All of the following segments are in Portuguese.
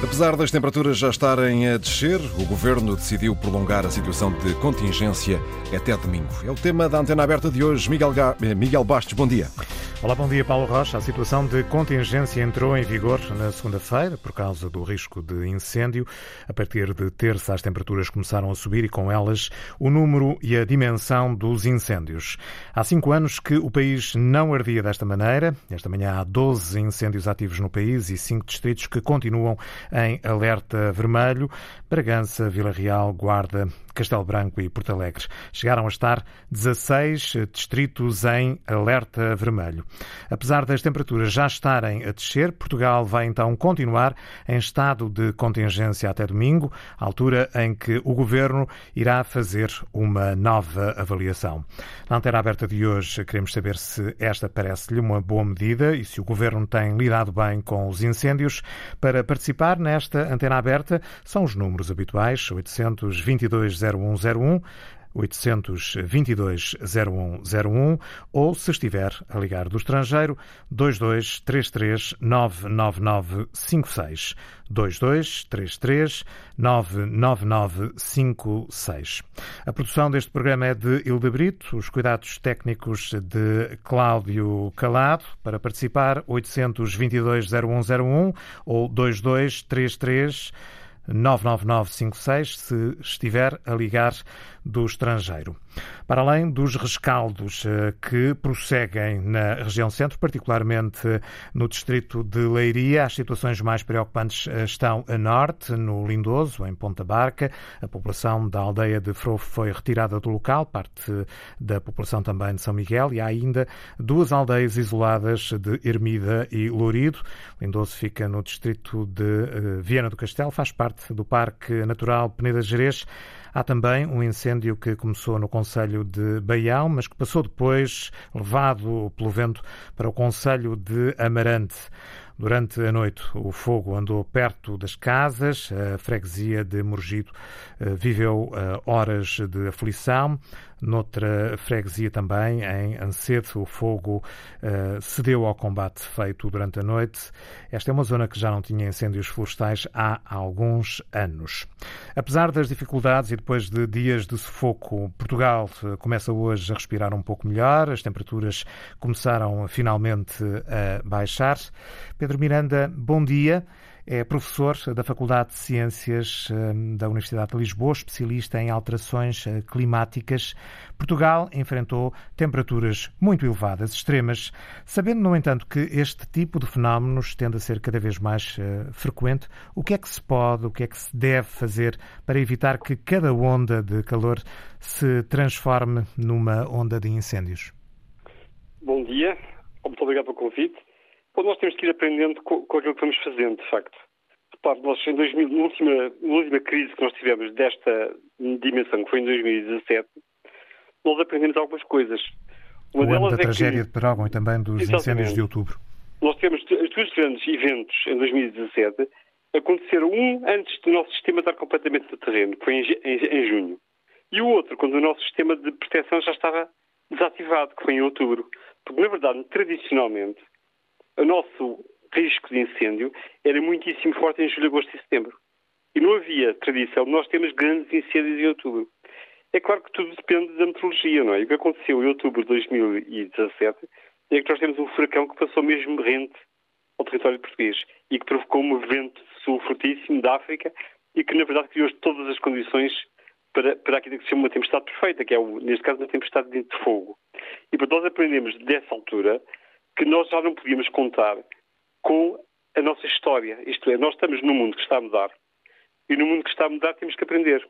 Apesar das temperaturas já estarem a descer, o governo decidiu prolongar a situação de contingência até domingo. É o tema da antena aberta de hoje. Miguel, Ga... Eh, Miguel Bastos, bom dia. Olá, bom dia, Paulo Rocha. A situação de contingência entrou em vigor na segunda-feira por causa do risco de incêndio. A partir de terça, as temperaturas começaram a subir e, com elas, o número e a dimensão dos incêndios. Há cinco anos que o país não ardia desta maneira. Esta manhã há 12 incêndios ativos no país e cinco distritos que continuam em alerta vermelho. Bragança, Vila Real, Guarda, Castelo Branco e Porto Alegre. Chegaram a estar 16 distritos em alerta vermelho. Apesar das temperaturas já estarem a descer, Portugal vai então continuar em estado de contingência até domingo, altura em que o governo irá fazer uma nova avaliação. Na antena aberta de hoje, queremos saber se esta parece-lhe uma boa medida e se o governo tem lidado bem com os incêndios. Para participar nesta antena aberta, são os números habituais: 822 0101, 822 0101 ou, se estiver a ligar do estrangeiro, 2233 99956. 2233 99956. A produção deste programa é de Hilda Brito, os cuidados técnicos de Cláudio Calado. Para participar, 822 0101 ou 2233 99956 se estiver a ligar do estrangeiro. Para além dos rescaldos eh, que prosseguem na região centro, particularmente no distrito de Leiria, as situações mais preocupantes eh, estão a norte, no Lindoso, em Ponta Barca. A população da aldeia de Frofo foi retirada do local, parte da população também de São Miguel, e há ainda duas aldeias isoladas de Ermida e Lourido. Lindoso fica no distrito de eh, Viana do Castelo, faz parte do Parque Natural Peneda Gerês. Há também um incêndio que começou no Conselho de Baião, mas que passou depois, levado pelo vento, para o Conselho de Amarante. Durante a noite, o fogo andou perto das casas, a freguesia de Morgido eh, viveu eh, horas de aflição. Noutra freguesia também, em Ancedo, o fogo uh, cedeu ao combate feito durante a noite. Esta é uma zona que já não tinha incêndios florestais há alguns anos. Apesar das dificuldades e depois de dias de sufoco, Portugal começa hoje a respirar um pouco melhor, as temperaturas começaram finalmente a baixar. Pedro Miranda, bom dia. É professor da Faculdade de Ciências hum, da Universidade de Lisboa, especialista em alterações eh, climáticas. Portugal enfrentou temperaturas muito elevadas, extremas, sabendo, no entanto, que este tipo de fenómenos tende a ser cada vez mais uh, frequente. O que é que se pode, o que é que se deve fazer para evitar que cada onda de calor se transforme numa onda de incêndios? Bom dia, muito obrigado pelo convite. Bom, nós temos que ir aprendendo com, com aquilo que vamos fazendo, de facto. Repare, nós em 2000, na, última, na última crise que nós tivemos desta dimensão, que foi em 2017, nós aprendemos algumas coisas. Uma o ano da é tragédia que, de Perógão e também dos incêndios de outubro. Nós temos os dois grandes eventos em 2017 aconteceram um antes do nosso sistema estar completamente no terreno, que foi em, em, em, junho, e o outro quando o nosso sistema de proteção já estava desativado, que foi em outubro. Porque, na verdade, tradicionalmente, o nosso risco de incêndio era muitíssimo forte em julho, agosto e setembro. E não havia tradição nós termos grandes incêndios em outubro. É claro que tudo depende da meteorologia, não é? E o que aconteceu em outubro de 2017 é que nós temos um furacão que passou mesmo rente ao território português e que provocou um vento sul fortíssimo da África e que, na verdade, criou todas as condições para, para aquilo que se chama uma tempestade perfeita, que é, neste caso, uma tempestade de fogo. E, portanto, nós aprendemos dessa altura que nós já não podíamos contar com a nossa história. Isto é, nós estamos num mundo que está a mudar e no mundo que está a mudar temos que aprender.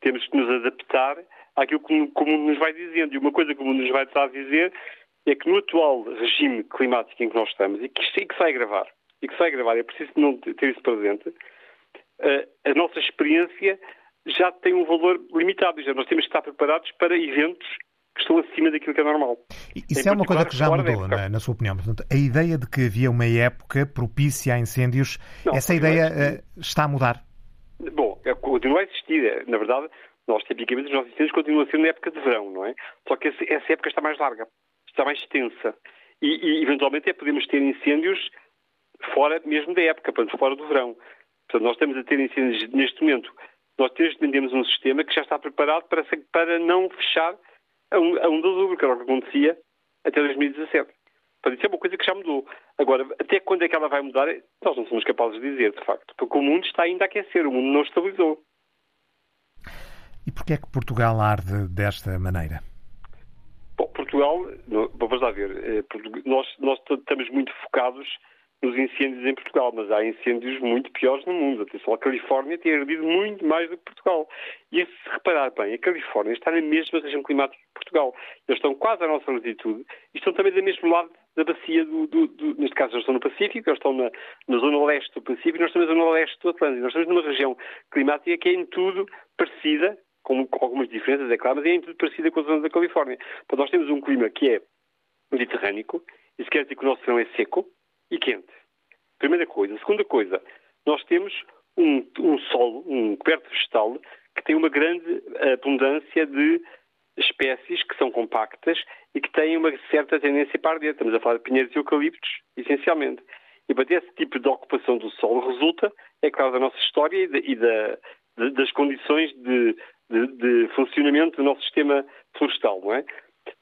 Temos que nos adaptar àquilo que, o mundo nos vai dizendo. E uma coisa que o mundo nos vai estar a dizer é que no atual regime climático em que nós estamos e que, e que vai gravar, e que vai gravar, é preciso não ter isso presente, a, a nossa experiência já tem um valor limitado. Já nós temos que estar preparados para eventos que estão acima daquilo que é normal. Isso é uma coisa que já mudou, na, na, sua opinião. Portanto, a ideia de que havia uma época propícia a incêndios, não, essa ideia uh, está a mudar? Bom, é, continua a existir. É, na verdade, nós tipicamente os nossos incêndios continuam a ser na época de verão, não é? Só que essa época está mais larga, está mais extensa. E, e eventualmente é podemos ter incêndios fora mesmo da época, portanto, fora do verão. Portanto, nós estamos a ter incêndios neste momento. Nós temos um sistema que já está preparado para, para não fechar a 1, a 1 de outubro, que era o que acontecia até 2017. Portanto, isso é uma coisa que já mudou. Agora, até quando é que ela vai mudar, nós não somos capazes de dizer, de facto, porque o mundo está ainda a aquecer, o mundo não estabilizou. E porquê é que Portugal arde desta maneira? Bom, Portugal, vamos lá ver, eh, nós, nós estamos muito focados nos incêndios em Portugal, mas há incêndios muito piores no mundo. Atenção, a Califórnia tem ardido muito mais do que Portugal. E se reparar bem, a Califórnia está na mesma região climática que Portugal. Eles estão quase à nossa latitude e estão também do mesmo lado da bacia do, do, do, neste caso eles estão no Pacífico, eles estão na, na zona leste do Pacífico e nós estamos na zona leste do Atlântico. Nós estamos numa região climática que é em tudo parecida, com, com algumas diferenças, é claro, mas é em tudo parecida com a zona da Califórnia. Portanto, nós temos um clima que é mediterrâneo, isso quer dizer que o nosso verão é seco, e quente. Primeira coisa. Segunda coisa, nós temos um, um solo, um coberto vegetal, que tem uma grande abundância de espécies que são compactas e que têm uma certa tendência para arder. Estamos a falar de pinheiros e eucaliptos, essencialmente. E para esse tipo de ocupação do solo resulta, é claro, da nossa história e, de, e da, de, das condições de, de, funcionamento do nosso sistema florestal, não é?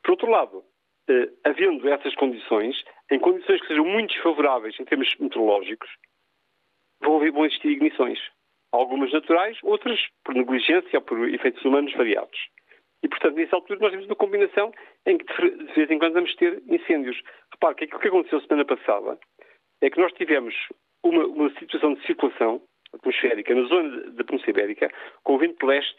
Por outro lado, eh, havendo essas condições, em condições que sejam muito desfavoráveis em termos meteorológicos, vão, vão existir ignições. Algumas naturais, outras por negligência ou por efeitos humanos variados. E, portanto, nessa altura nós temos uma combinação em que de vez em quando vamos ter incêndios. Repare que aquilo que aconteceu semana passada é que nós tivemos uma, uma situação de circulação atmosférica na zona da Península Ibérica, com o vento leste,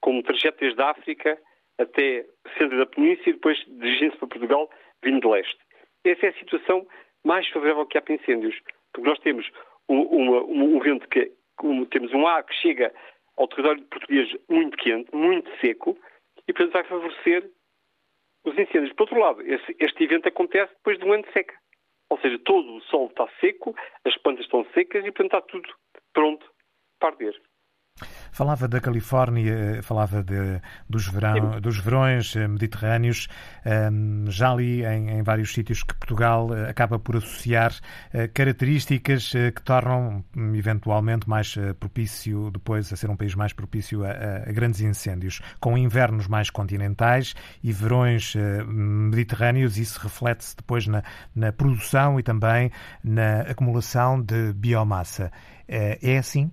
com um trajeto desde a África até o centro da Península e depois dirigindo-se para Portugal, vindo de leste. Essa é a situação mais favorável que há para incêndios, porque nós temos um, uma, um, vento que, um, temos um ar que chega ao território português muito quente, muito seco, e portanto vai favorecer os incêndios. Por outro lado, esse, este evento acontece depois de um ano de seca. Ou seja, todo o solo está seco, as plantas estão secas e portanto está tudo pronto para arder. Falava da Califórnia, falava de, dos, verão, dos verões eh, mediterrâneos. Já li em, em, vários sítios que Portugal eh, acaba por associar eh, características que tornam hum, eventualmente mais propício, depois a ser um país mais propício a, a grandes incêndios, com invernos mais continentais e verões mediterrâneos. Isso reflete-se depois na, na produção e também na acumulação de biomassa. É assim?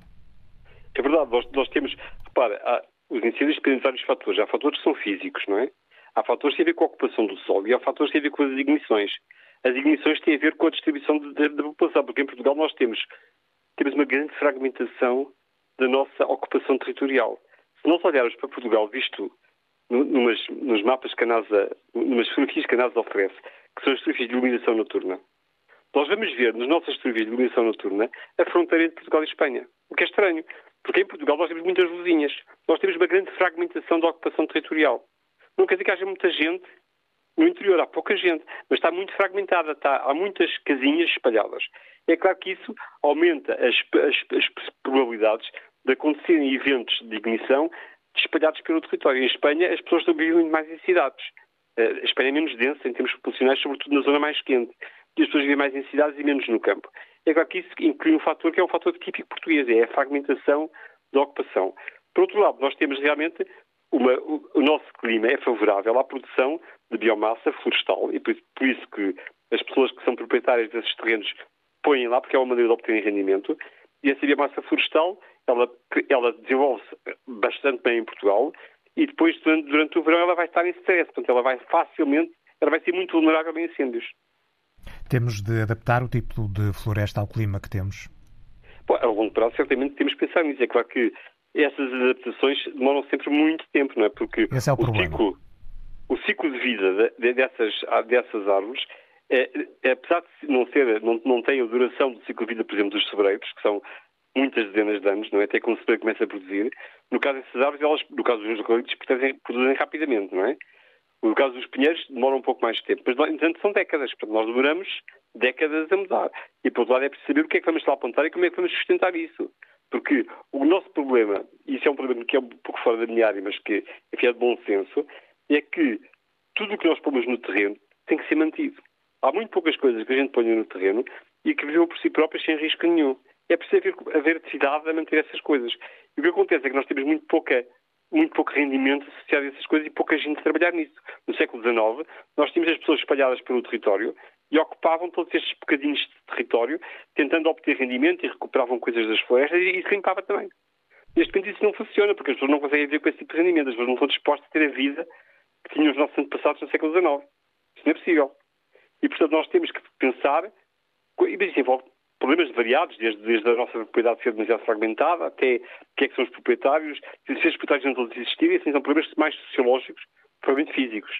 É verdade, nós, nós temos, repara, há, os incêndios dependem de vários fatores. Há fatores que são físicos, não é? Há fatores que têm a ver com a ocupação do solo e há fatores que têm a ver com as ignições. As ignições têm a ver com a distribuição da população, porque em Portugal nós temos, temos uma grande fragmentação da nossa ocupação territorial. Se nós olharmos para Portugal, visto numas, nos mapas que a NASA, numas fotografias que a NASA oferece, que são as fotografias de iluminação noturna, nós vamos ver nas nossas fotografias de iluminação noturna a fronteira entre Portugal e Espanha. O que é estranho, porque em Portugal nós temos muitas luzinhas. Nós temos uma grande fragmentação da ocupação territorial. Não quer dizer que haja muita gente no interior, há pouca gente, mas está muito fragmentada, está, há muitas casinhas espalhadas. É claro que isso aumenta as, as, as probabilidades de acontecerem eventos de ignição espalhados pelo território. Em Espanha, as pessoas estão vivendo mais em cidades. Eh, a Espanha é menos densa em termos populacionais, sobretudo na zona mais quente. E as pessoas vivem mais em cidades e menos no campo. É claro que isso inclui um fator que é um fator típico português, é a fragmentação da ocupação. Por outro lado, nós temos realmente uma, o, nosso clima é favorável à produção de biomassa florestal e por, por, isso que as pessoas que são proprietárias desses terrenos põem lá, porque é uma maneira de obterem rendimento. E essa biomassa florestal, ela, ela desenvolve-se bastante bem em Portugal e depois, durante, durante o verão, ela vai estar em stress, portanto, ela vai facilmente, ela vai ser muito vulnerável a incêndios. Temos de adaptar o tipo de floresta ao clima que temos? Bom, a longo prazo, certamente temos de pensar nisso. É claro que essas adaptações demoram sempre muito tempo, não é? Porque Esse é o, o ciclo, o ciclo de vida de, dessas, dessas árvores, é, é, apesar de não, ser, não, não tem a duração do ciclo de vida, por exemplo, dos sobreiros, que são muitas dezenas de anos, não é? Até que um sobreiro começa a produzir. No caso dessas árvores, elas, no caso dos eucaliptos, produzem, produzem rapidamente, não é? No caso dos pinheiros, demora um pouco mais de tempo. Mas, entretanto, são décadas. Portanto, nós demoramos décadas a mudar. E, por outro lado, é preciso saber o que é que vamos lá apontar e como é que vamos sustentar isso. Porque o nosso problema, e isso é um problema que é um pouco fora da minha área, mas que enfim, é de bom senso, é que tudo o que nós pomos no terreno tem que ser mantido. Há muito poucas coisas que a gente põe no terreno e que vivem por si próprias sem risco nenhum. é preciso haver, haver decidade a manter essas coisas. E o que acontece é que nós temos muito pouca muito pouco rendimento associado a essas coisas e pouca gente a trabalhar nisso. No século XIX, nós tínhamos as pessoas espalhadas pelo território e ocupavam todos estes bocadinhos de território, tentando obter rendimento e recuperavam coisas das florestas e isso limpava também. Neste momento isso não funciona, porque as pessoas não conseguem ver com esse tipo de rendimento, as pessoas não estão dispostas a ter a vida que tinham os nossos antepassados no século XIX. Isso não é possível. E, portanto, nós temos que pensar, e isso envolve problemas variados, desde, desde a nossa propriedade ser demasiado fragmentada até quem é que são os proprietários, se os proprietários não todos existirem, assim, são problemas mais sociológicos, provavelmente físicos.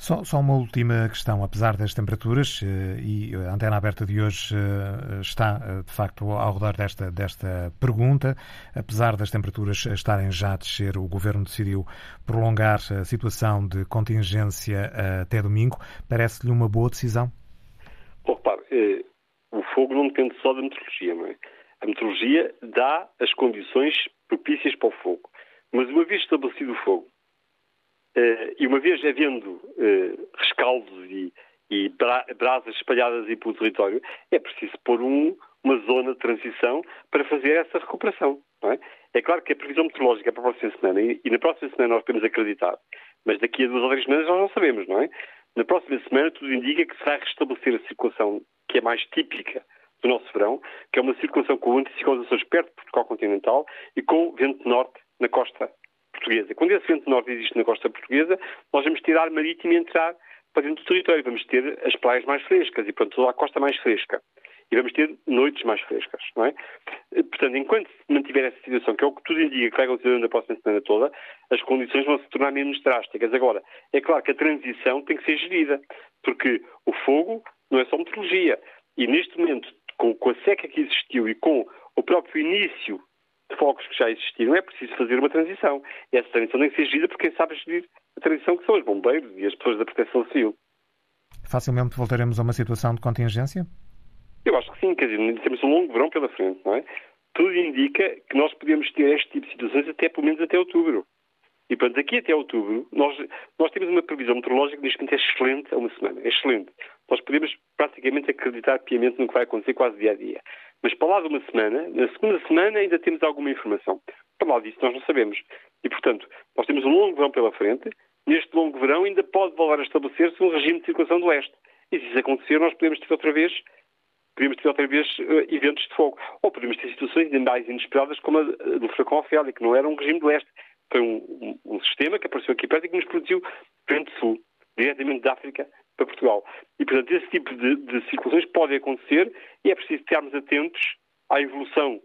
Só, só, uma última questão, apesar das temperaturas, eh, e a antena aberta de hoje eh, está, eh, de facto, ao redor desta, desta pergunta, apesar das temperaturas estarem já a descer, o Governo decidiu prolongar a situação de contingência até domingo. Parece-lhe uma boa decisão? O fogo não depende só da meteorologia, não é? A meteorologia dá as condições propícias para o fogo. Mas uma vez estabelecido o fogo, Uh, e uma vez havendo uh, rescaldos e, e bra brasas espalhadas aí pelo território, é preciso pôr um, uma zona de transição para fazer essa recuperação. É? é? claro que a previsão meteorológica é para a próxima semana, e, na próxima semana nós podemos acreditar, mas daqui a duas ou três semanas nós não sabemos, não é? Na próxima semana tudo indica que se vai restabelecer a circulação que é mais típica do nosso verão, que é uma circulação com anticiclones perto de Portugal continental e com vento norte na costa portuguesa. Quando esse vento norte existe na costa portuguesa, nós vamos ter ar marítimo e entrar para dentro do território. Vamos ter as praias mais frescas e, portanto, toda a costa mais fresca. E vamos ter noites mais frescas, não é? Portanto, enquanto se mantiver essa situação, que é o que tudo indica que vai acontecer durante a próxima semana toda, as condições vão se tornar menos drásticas. Agora, é claro que a transição tem que ser gerida, porque o fogo não é só meteorologia. E neste momento, com, a seca que existiu e com o próprio início de fogos que já existiram, é preciso fazer uma transição. E essa transição tem que ser gerida por quem sabe gerir a transição, que são os bombeiros e as pessoas da proteção civil. Facilmente voltaremos a uma situação de contingência? Eu acho que sim, quer dizer, temos um longo verão pela frente, não é? Tudo indica que nós podemos ter este tipo de situações até pelo menos até outubro. E, portanto, daqui até outubro, nós, nós temos uma previsão meteorológica neste momento é excelente a uma semana. É excelente. Nós podemos praticamente acreditar piamente no que vai acontecer quase dia a dia. Mas para lá de uma semana, na segunda semana ainda temos alguma informação. Para lá disso nós não sabemos. E, portanto, nós temos um longo verão pela frente. Neste longo verão ainda pode voltar a estabelecer-se um regime de circulação do leste. E se isso acontecer, nós podemos ter outra vez podemos ter outra vez uh, eventos de fogo. Ou podemos ter situações ainda mais inesperadas como a do furacão Ofélia, que não era um regime do leste. Foi um, um, um, sistema que apareceu aqui perto e que nos produziu vento sul, diretamente da África para Portugal. E, portanto, esse tipo de, de circulações pode acontecer e é preciso estarmos atentos à evolução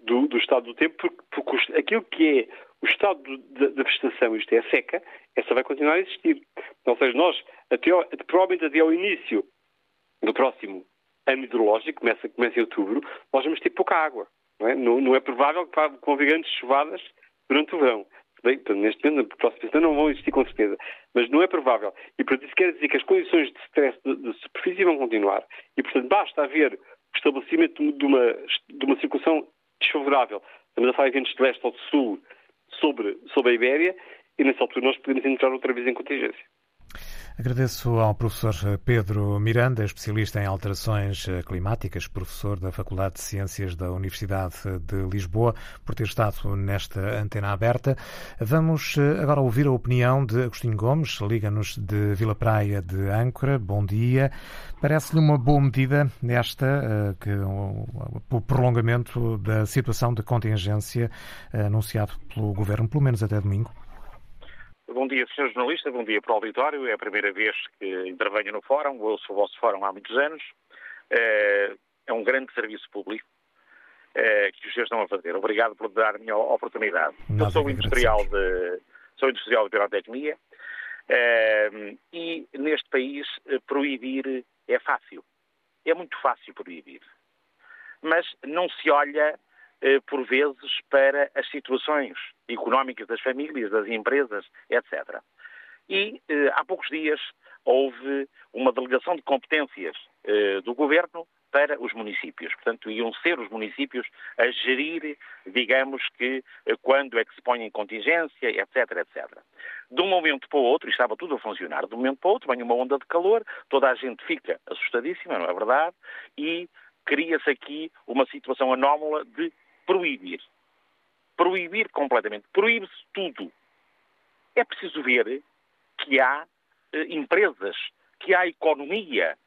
do, do estado do tempo, porque, porque, aquilo que é o estado da vegetação, isto é, a seca, essa vai continuar a existir. Ou seja, nós, até, provavelmente até ao início do próximo ano hidrológico, começa, começa em outubro, nós vamos ter pouca água. Não é, não, não é provável que haja grandes chuvadas durante o verão. Bem, neste momento, na próxima semana não vão existir com certeza, mas não é provável. E, portanto, isso quer dizer que as condições de stress de, de superfície vão continuar. E, portanto, basta haver o estabelecimento de uma, de uma circulação desfavorável. Estamos a falar de ventos de leste ou de sul sobre, sobre a Ibéria e, nessa altura, nós podemos entrar outra vez em contingência. Agradeço ao professor Pedro Miranda, especialista em alterações climáticas, professor da Faculdade de Ciências da Universidade de Lisboa, por ter estado nesta antena aberta. Vamos eh, agora ouvir a opinião de Agostinho Gomes, liga-nos de Vila Praia de Âncora. Bom dia. Parece-lhe uma boa medida esta, eh, que, o prolongamento da situação de contingência eh, anunciado pelo Governo, pelo menos até domingo? Bom dia, Sr. Jornalista, bom dia para o auditório. É a primeira vez que intervenho no Fórum, eu sou o vosso Fórum há muitos anos. É, é um grande serviço público é, que os senhores estão a fazer. Obrigado por dar-me a oportunidade. eu sou industrial de, sou industrial de pirotecnia é, e neste país proibir é fácil. É muito fácil proibir. Mas não se olha eh, por vezes, para as situações económicas das famílias, das empresas, etc. E eh, há poucos dias houve uma delegação de competências eh, do governo para os municípios. Portanto, iam ser os municípios a gerir, digamos que, quando é que se põe em contingência, etc, etc. De um momento para o outro, e estava tudo a funcionar, de um momento para o outro vem uma onda de calor, toda a gente fica assustadíssima, não é verdade? E cria-se aqui uma situação anómala de proibir. Proibir completamente. Proíbe-se tudo. É preciso ver que há eh, empresas, que há economia.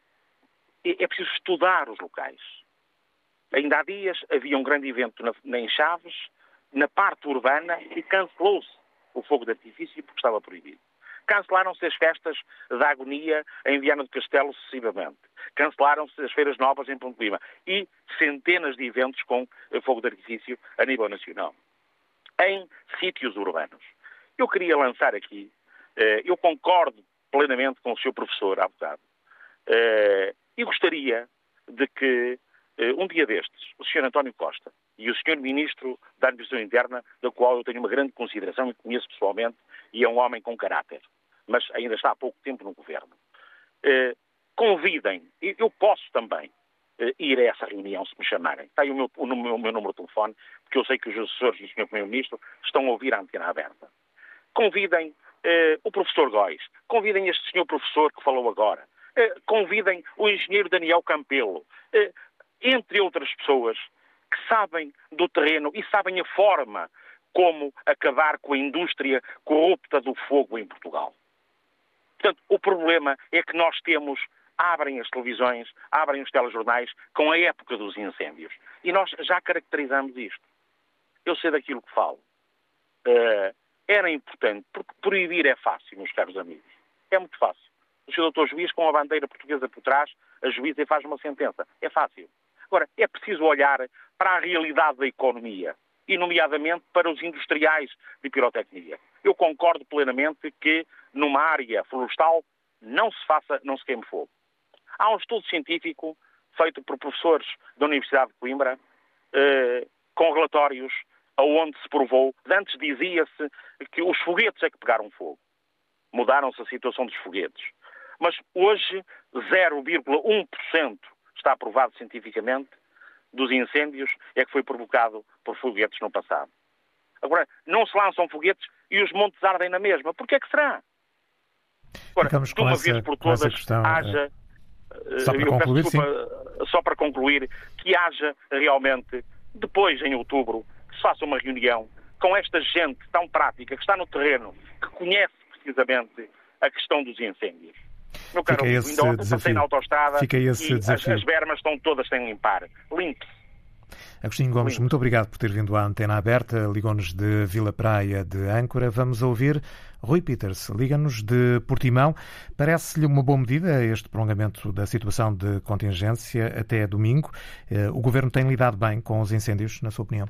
É, é preciso estudar os locais. Ainda há dias havia um grande evento na, em Chaves, na parte urbana, e cancelou-se o fogo de artifício porque estava proibido. Cancelaram-se as festas da agonia em Viana do Castelo sucessivamente. Cancelaram-se as feiras novas em Ponte Lima. E centenas de eventos com fogo de artifício a nível nacional. Em sítios urbanos. Eu queria lançar aqui, eh, eu concordo plenamente com o seu professor há eh, e gostaria de que eh, um dia destes, o Sr. António Costa e o Sr. Ministro da Administração Interna, da qual eu tenho uma grande consideração e conheço pessoalmente, e é um homem com caráter, mas ainda está há pouco tempo no governo, eh, convidem, eu posso também ir a essa reunião se me chamarem. Aí o meu, o meu, o meu número de telefone, porque eu sei que os assessores do Sr. Primeiro-Ministro estão a ouvir a antena aberta. Convidem o professor Góis, convidem este senhor professor que falou agora, convidem o engenheiro Daniel Campelo, entre outras pessoas que sabem do terreno e sabem a forma como acabar com a indústria corrupta do fogo em Portugal. Portanto, o problema é que nós temos, abrem as televisões, abrem os telejornais com a época dos incêndios. E nós já caracterizamos isto. Eu sei daquilo que falo. Uh, era importante, porque proibir é fácil, meus caros amigos. É muito fácil. O Sr. Doutor Juiz, com a bandeira portuguesa por trás, a juíza faz uma sentença. É fácil. Agora, é preciso olhar para a realidade da economia e, nomeadamente, para os industriais de pirotecnia. Eu concordo plenamente que, numa área florestal, não se faça, não se queime fogo. Há um estudo científico feito por professores da Universidade de Coimbra, eh, com relatórios aonde se provou, antes dizia-se que os foguetes é que pegaram fogo. Mudaram-se a situação dos foguetes. Mas hoje, 0,1% está provado cientificamente, dos incêndios é que foi provocado por foguetes no passado. Agora, não se lançam foguetes e os montes ardem na mesma. Porquê é que será? Agora, de uma essa, vez por todas, questão, haja. É... Só para concluir, desculpa, Só para concluir, que haja realmente, depois, em outubro, que se faça uma reunião com esta gente tão prática, que está no terreno, que conhece precisamente a questão dos incêndios. Meu caro, Fica esse ainda ontem passei na autostrada Fica esse e desafio. As, as bermas estão todas sem limpar. Limpe. Agostinho Gomes, muito obrigado por ter vindo à antena aberta. Ligou-nos de Vila Praia de Âncora. Vamos ouvir Rui Peters. Liga-nos de Portimão. Parece-lhe uma boa medida este prolongamento da situação de contingência até domingo. Eh, o governo tem lidado bem com os incêndios, na sua opinião?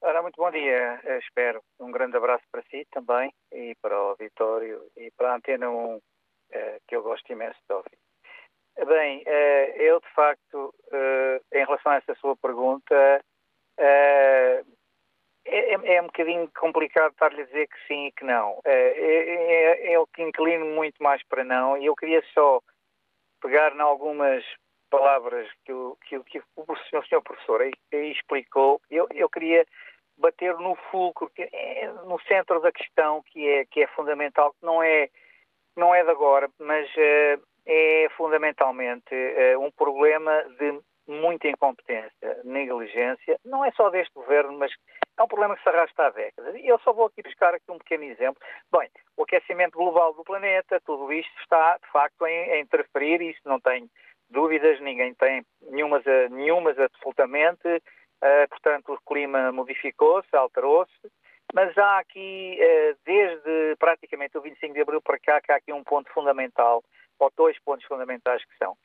Ora, muito bom dia, eh, espero. Um grande abraço para si também e para o auditório e para a Antena 1 eh, que eu gosto imenso de ouvir. Bem, eh, eu de facto, eh, em relação a essa sua pergunta, é, é, é, um bocadinho complicado estar-lhe a dizer que sim e que não. É, é, o que inclino muito mais para não, e eu queria só pegar em algumas palavras que o, que, o senhor, senhor professor aí, aí explicou. Eu, eu queria bater no fulcro, no centro da questão que é, que é fundamental, que não é não é de agora, mas uh, é fundamentalmente uh, um problema de muita incompetência, negligência, não é só deste governo, mas é um problema que se arrasta há décadas. E eu só vou aqui buscar aqui um pequeno exemplo. Bem, o aquecimento global do planeta, tudo isto está, de facto, a interferir, isso não tem dúvidas, ninguém tem nenhumas, nenhumas absolutamente. Uh, portanto, o clima modificou-se, alterou-se, mas há aqui, eh, desde praticamente o 25 de abril para cá, que há aqui um ponto fundamental, ou dois pontos fundamentais que são.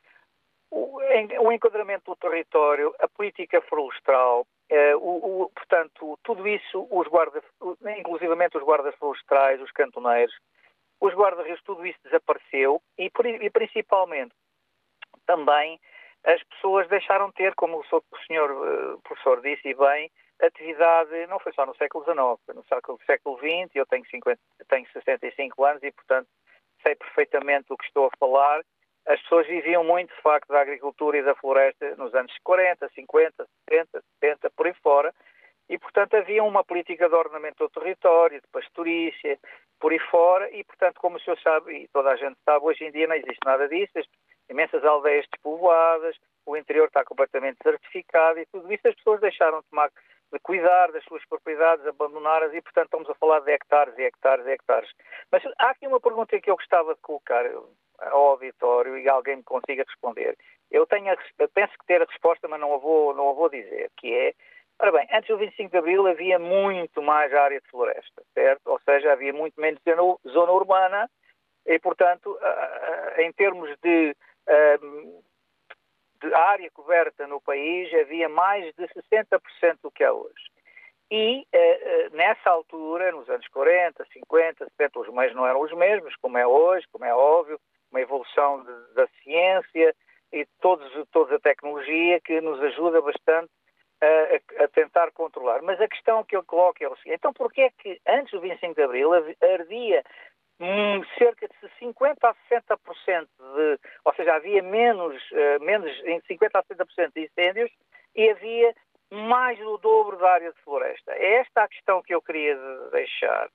O enquadramento do território, a política florestal, eh, o, o, portanto, tudo isso, os guardas, inclusivamente os guardas florestais, os cantoneiros, os guarda-rios, tudo isso desapareceu e, e, principalmente também as pessoas deixaram de ter, como o senhor uh, professor disse e bem, atividade não foi só no século XIX, foi no século, século XX, eu tenho, 50, tenho 65 anos e, portanto, sei perfeitamente do que estou a falar. As pessoas viviam muito, de facto, da agricultura e da floresta nos anos 40, 50, 70, 70, por aí fora, e, portanto, havia uma política de ordenamento do território, de pastorícia, por aí fora, e, portanto, como o senhor sabe, e toda a gente sabe, hoje em dia não existe nada disso, imensas aldeias despovoadas, o interior está completamente desertificado e tudo isso as pessoas deixaram de tomar de cuidar das suas propriedades, abandoná-las e, portanto, estamos a falar de hectares e hectares e hectares. Mas há aqui uma pergunta que eu gostava de colocar ao auditório e alguém me consiga responder. Eu, tenho a, penso que ter a resposta, mas não a, vou, não a vou dizer, que é, ora bem, antes do 25 de Abril havia muito mais área de floresta, certo? Ou seja, havia muito menos zona urbana e, portanto, em termos de de área coberta no país havia mais de 60% do que há hoje. E eh, eh, nessa altura, nos anos 40, 50, 70, os meios não eram os mesmos, como é hoje, como é óbvio, uma evolução de, da ciência e todos, toda a tecnologia que nos ajuda bastante a, a, tentar controlar. Mas a questão que eu coloco é o seguinte: então, porquê é que antes do 25 de Abril ardia Cerca de 50 a 60% de, ou seja, havia menos, uh, menos em 50 a 60% de incêndios e havia mais do dobro da área de floresta. É esta a questão que eu queria deixar.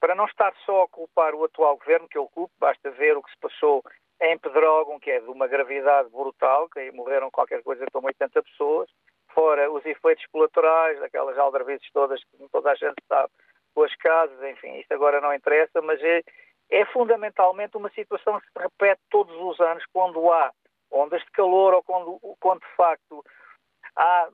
Para não estar só a culpar o atual governo, que eu culpo, basta ver o que se passou em Pedrógão, que é de uma gravidade brutal, que morreram qualquer coisa como 80 pessoas, fora os efeitos colaterais, daquelas aldrabices todas que toda a gente sabe, com as casas, enfim, isto agora não interessa, mas é, é fundamentalmente uma situação que se repete todos os anos quando há ondas de calor ou quando, quando de facto há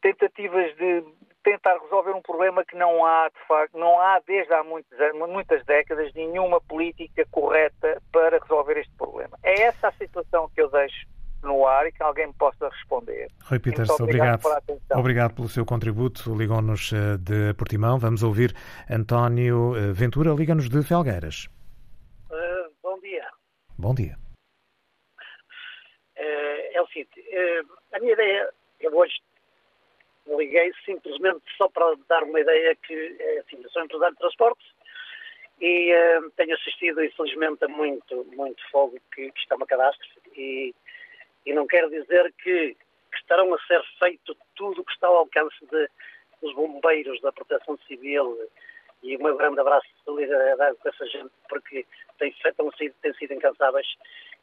tentativas de tentar resolver um problema que não há, de facto, não há desde há muitos, muitas décadas nenhuma política correta para resolver este problema. É essa a situação que eu deixo no ar e que alguém me possa responder. Rui Peters, obrigado, obrigado, obrigado pelo seu contributo. Ligou-nos eh, de Portimão. Vamos ouvir António eh, Ventura, liga-nos de Felgueiras. Uh, bom dia. Bom dia. Uh, é o seguinte, uh, a minha ideia, eu hoje liguei simplesmente só para dar uma ideia que, assim, eu sou empresário de transportes e tenho assistido, infelizmente, a muito, muito fogo que, que está uma catástrofe e e não quer dizer que, que estarão a ser feito tudo o que está ao alcance de, dos bombeiros, da proteção civil, e um grande abraço de solidariedade com essa gente, porque têm, têm, sido, têm sido incansáveis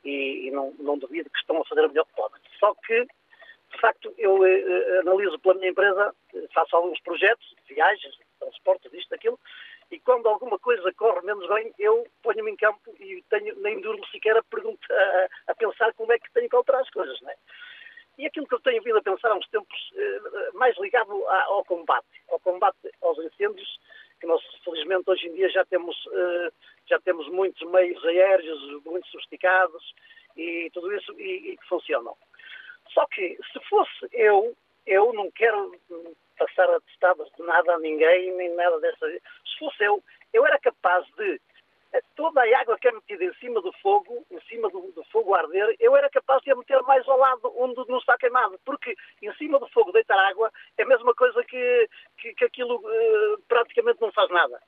e, e não, não, duvido que estão a fazer o melhor que podem. Só que, de facto, eu eh, eh analiso pela minha empresa, faço alguns projetos, viagens, transportes, isto, aquilo, e quando alguma coisa corre menos bem, eu ponho-me em campo e tenho, nem durmo sequer a, pergunta, a, a, pensar como é que tenho que alterar as coisas, não é? E aquilo que eu tenho vindo a pensar há uns tempos, eh, mais ligado ao combate, ao combate aos incêndios, que nós felizmente hoje em dia já temos, eh, já temos muitos meios aéreos, muito sofisticados e tudo isso e, e que funcionam. Só que se fosse eu, eu não quero passar atestados de nada a ninguém, nem nada dessa. Se fosse eu, eu era capaz de eh, toda a água que é metida em cima do fogo, em cima do, do, fogo arder, eu era capaz de a meter mais ao lado onde não está queimado, porque em cima do fogo deitar água é a mesma coisa que, que, que aquilo uh, praticamente não faz nada.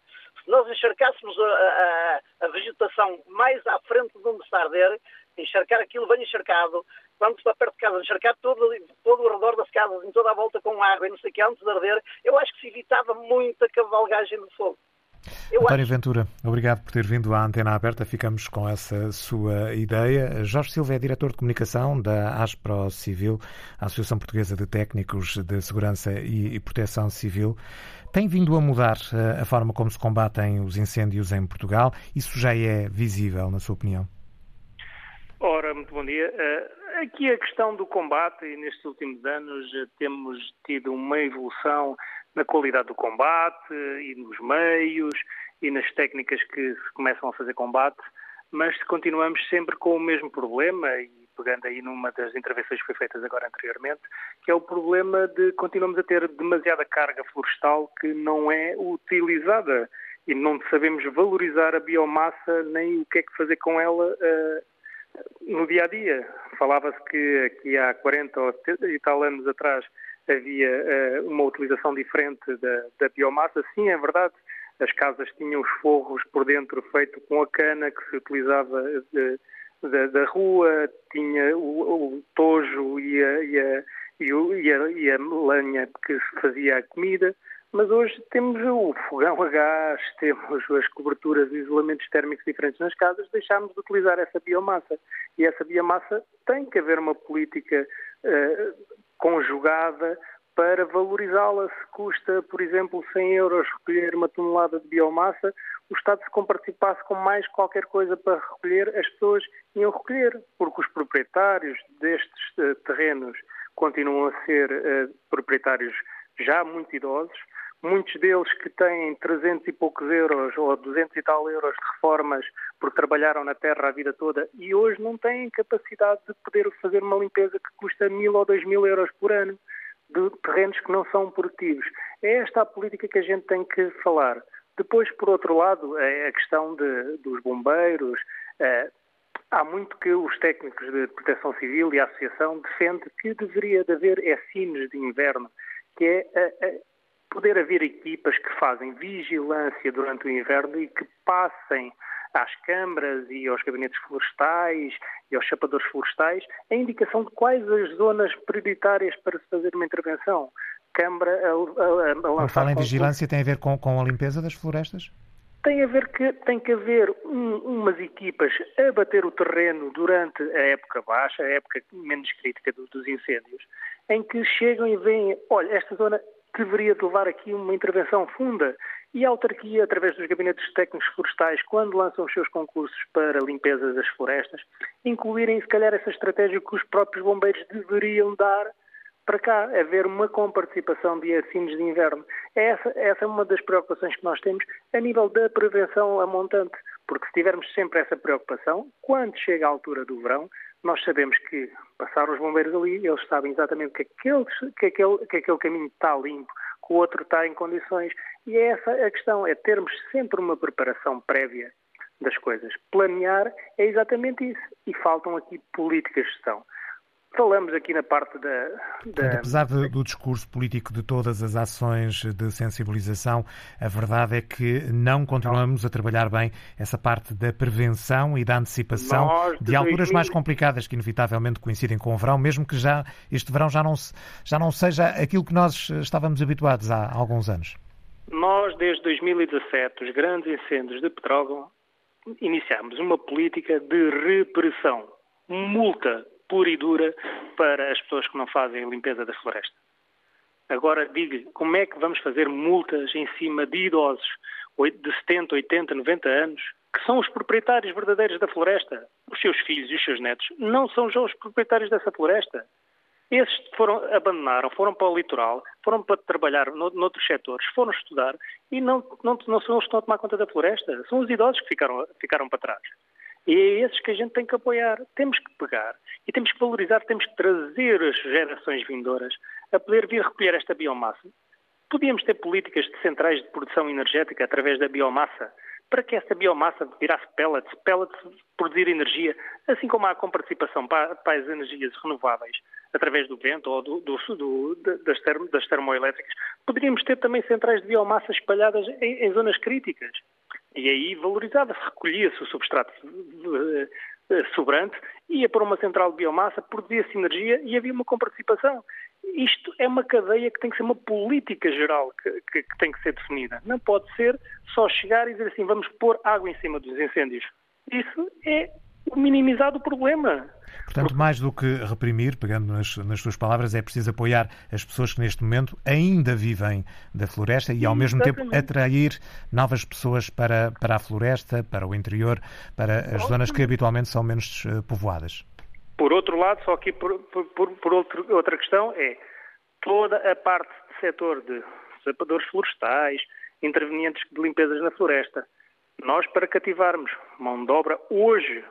Se nós encharcássemos a, a, a, vegetação mais à frente de onde está a arder, encharcar aquilo bem encharcado, quando está perto de casa, encharcar todo, todo o redor das casas, em toda a volta com água e não sei o que, antes de arder, eu acho que se evitava muita cavalgagem de fogo. Eu António acho... Ventura, obrigado por ter vindo à Antena Aberta. Ficamos com essa sua ideia. Jorge Silva é diretor de comunicação da ASPRO Civil, a Associação Portuguesa de Técnicos de Segurança e Proteção Civil. Tem vindo a mudar eh, a forma como se combatem os incêndios em Portugal? Isso já é visível, na sua opinião? Ora, muito bom dia. Uh, aqui a questão do combate, e nestes últimos anos uh, temos tido uma evolução na qualidade do combate e nos meios e nas técnicas que se começam a fazer combate, mas continuamos sempre com o mesmo problema, e pegando aí numa das intervenções que foi feitas agora anteriormente, que é o problema de continuamos a ter demasiada carga florestal que não é utilizada e não sabemos valorizar a biomassa nem o que é que fazer com ela no dia a dia. Falava-se que aqui há 40 ou e tal anos atrás havia uh, uma utilização diferente da, da, biomassa. Sim, é verdade. As casas tinham os forros por dentro feito com a cana que se utilizava de, de, da rua, tinha o, o tojo e a, e, a, e, a, e a lenha que se fazia a comida, mas hoje temos o fogão a gás, temos as coberturas de isolamentos térmicos diferentes nas casas, deixámos de utilizar essa biomassa. E essa biomassa tem que haver uma política uh, conjugada para valorizá-la. Se custa, por exemplo, 100 euros recolher uma tonelada de biomassa, o Estado, se comparticipasse com mais qualquer coisa para recolher, as pessoas iam recolher, porque os proprietários destes uh, terrenos continuam a ser uh, proprietários já muito idosos, muitos deles que têm 300 e poucos euros ou 200 e tal euros de reformas porque trabalharam na terra a vida toda e hoje não têm capacidade de poder fazer uma limpeza que custa mil ou dois mil euros por ano de terrenos que não são produtivos. É esta a política que a gente tem que falar. Depois, por outro lado, é a questão de, dos bombeiros. É, há muito que os técnicos de proteção civil e a associação defendem que deveria de haver essinos de inverno, que é a poder haver equipas que fazem vigilância durante o inverno e que passem às câmaras e aos gabinetes florestais e aos chapadores florestais a indicação de quais as zonas prioritárias para se fazer uma intervenção. Câmara a, a, a Quando fala em vigilância, tem a ver com, com a limpeza das florestas? Tem a ver que tem que haver um, umas equipas a bater o terreno durante a época baixa, a época menos crítica do, dos incêndios, em que chegam e veem, olha, esta zona deveria de levar aqui uma intervenção funda. E a autarquia, através dos gabinetes técnicos florestais, quando lançam os seus concursos para limpeza das florestas, incluírem, se calhar, essa estratégia que os próprios bombeiros deveriam dar para cá, haver uma comparticipação de assinos de inverno. Essa, essa é uma das preocupações que nós temos a nível da prevenção a montante, porque se tivermos sempre essa preocupação, quando chega a altura do verão, nós sabemos que passaram os bombeiros ali, eles sabem exatamente que aquele, que aquele, que aquele caminho está limpo, que o outro está em condições. E é essa a questão, é termos sempre uma preparação prévia das coisas. Planear é exatamente isso. E faltam aqui políticas de gestão. Falamos aqui na parte da. da... apesar de, do discurso político de todas as ações de sensibilização, a verdade é que não continuamos a trabalhar bem essa parte da prevenção e da antecipação Nós, de, de alturas 2000... mais complicadas que inevitavelmente coincidem com o verão, mesmo que já este verão já não, já não seja aquilo que nós estávamos habituados há alguns anos. Nós, desde 2017, os grandes incêndios de petróleo, iniciamos uma política de repressão, multa pura e dura para as pessoas que não fazem a limpeza da floresta. Agora diga como é que vamos fazer multas em cima de idosos de 70, 80, 90 anos, que são os proprietários verdadeiros da floresta. Os seus filhos e os seus netos não são já os proprietários dessa floresta. Esses foram, abandonaram, foram para o litoral, foram para trabalhar no, noutros setores, foram estudar e não, não, não são os que estão a tomar conta da floresta. São os idosos que ficaram, ficaram para trás. E é esses que a gente tem que apoiar. Temos que pegar e temos que valorizar, temos que trazer as gerações vindouras a poder vir recolher esta biomassa. Podíamos ter políticas de centrais de produção energética através da biomassa, para que essa biomassa virasse pellets, pellets produzir energia, assim como há com participação para, para as energias renováveis, através do vento ou do, do, do, das, termo, das, termoelétricas. Poderíamos ter também centrais de biomassa espalhadas em, em zonas críticas. E aí valorizava-se, recolhia-se o substrato eh, eh, sobrante, ia para uma central de biomassa, produzia-se energia e havia uma comparticipação. Isto é uma cadeia que tem que ser uma política geral que, que, que, tem que ser definida. Não pode ser só chegar e dizer assim, vamos pôr água em cima dos incêndios. Isso é minimizar o problema. Portanto, mais do que reprimir, pegando nas, nas suas palavras, é preciso apoiar as pessoas que neste momento ainda vivem da floresta e, ao mesmo tempo, atrair novas pessoas para, para a floresta, para o interior, para as zonas que habitualmente são menos eh, povoadas. Por outro lado, só aqui por, por, por outro, outra questão é toda a parte do setor de sapadores florestais, intervenientes de limpezas na floresta. Nós, para cativarmos mão de obra hoje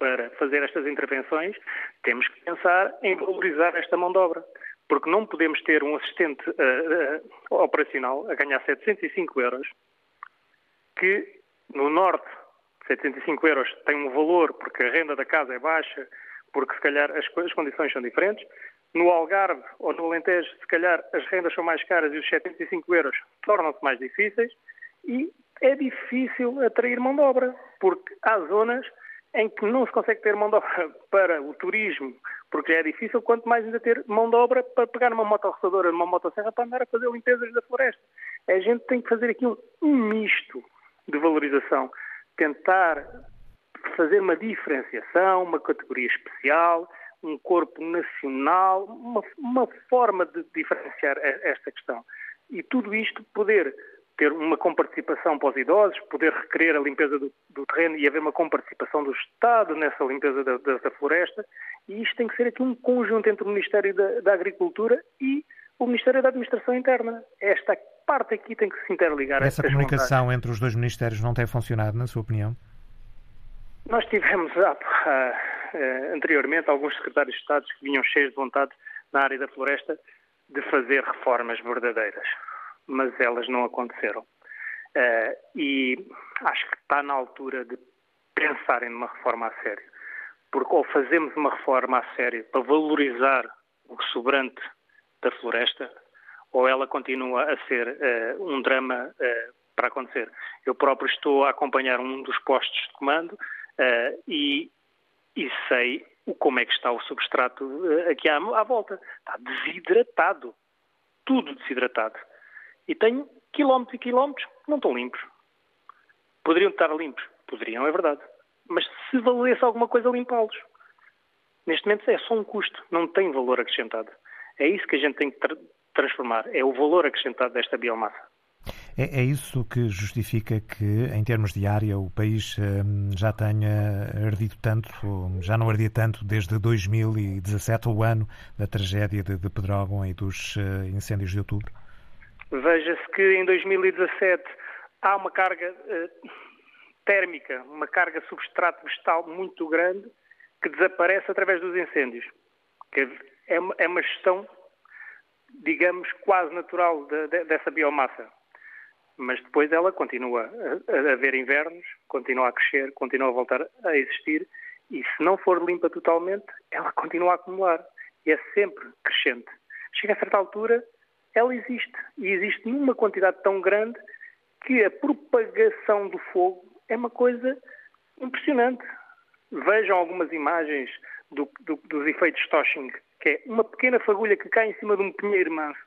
para fazer estas intervenções, temos que pensar em valorizar esta mão de obra. Porque não podemos ter um assistente uh, uh, operacional a ganhar 705 euros, que no Norte, 705 euros tem um valor porque a renda da casa é baixa, porque se calhar as, as condições são diferentes. No Algarve ou no Alentejo, se calhar as rendas são mais caras e os 705 euros tornam-se mais difíceis e é difícil atrair mão de obra, porque há zonas em que não se consegue ter mão de obra para o turismo, porque é difícil, quanto mais ainda ter mão de obra para pegar numa motosserradora, numa motosserra para andar a fazer limpezas da floresta. A gente tem que fazer aqui um misto de valorização, tentar fazer uma diferenciação, uma categoria especial, um corpo nacional, uma, uma forma de diferenciar esta questão. E tudo isto poder ter uma comparticipação para os idosos, poder requerer a limpeza do, do terreno e haver uma comparticipação do Estado nessa limpeza da, da, da, floresta. E isto tem que ser aqui um conjunto entre o Ministério da, da, Agricultura e o Ministério da Administração Interna. Esta parte aqui tem que se interligar. Essa comunicação vontades. entre os dois ministérios não tem funcionado, na sua opinião? Nós tivemos ah, ah, anteriormente alguns secretários de Estado que vinham cheios de vontade na área da floresta de fazer reformas verdadeiras mas elas não aconteceram. Uh, e acho que está na altura de pensarem numa reforma a sério. Porque ou fazemos uma reforma a sério para valorizar o sobrante da floresta, ou ela continua a ser uh, um drama uh, para acontecer. Eu próprio estou a acompanhar um dos postos de comando e, e, sei como é que está o substrato aqui à, à volta. Está desidratado. Tudo desidratado. E tenho quilómetros e quilómetros que não estão limpos. Poderiam estar limpos? Poderiam, é verdade. Mas se valesse alguma coisa limpá-los. Neste momento é só um custo, não tem valor acrescentado. É isso que a gente tem que tra transformar, é o valor acrescentado desta biomassa. É, é, isso que justifica que, em termos de área, o país hum, já tenha ardido tanto, já não ardia tanto desde 2017, o ano da tragédia de, Pedrógão e dos uh, incêndios de outubro? Veja-se que em 2017 há uma carga uh, térmica, uma carga substrato vegetal muito grande que desaparece através dos incêndios. É, uma, é uma gestão, digamos, quase natural de, de, dessa biomassa. Mas depois ela continua a, a haver invernos, continua a crescer, continua a voltar a existir e se não for limpa totalmente, ela continua a acumular. E é sempre crescente. Chega a certa altura ela existe. E existe numa quantidade tão grande que a propagação do fogo é uma coisa impressionante. Vejam algumas imagens do, do, dos efeitos Stoshing, que é uma pequena fagulha que cai em cima de um pinheiro manso.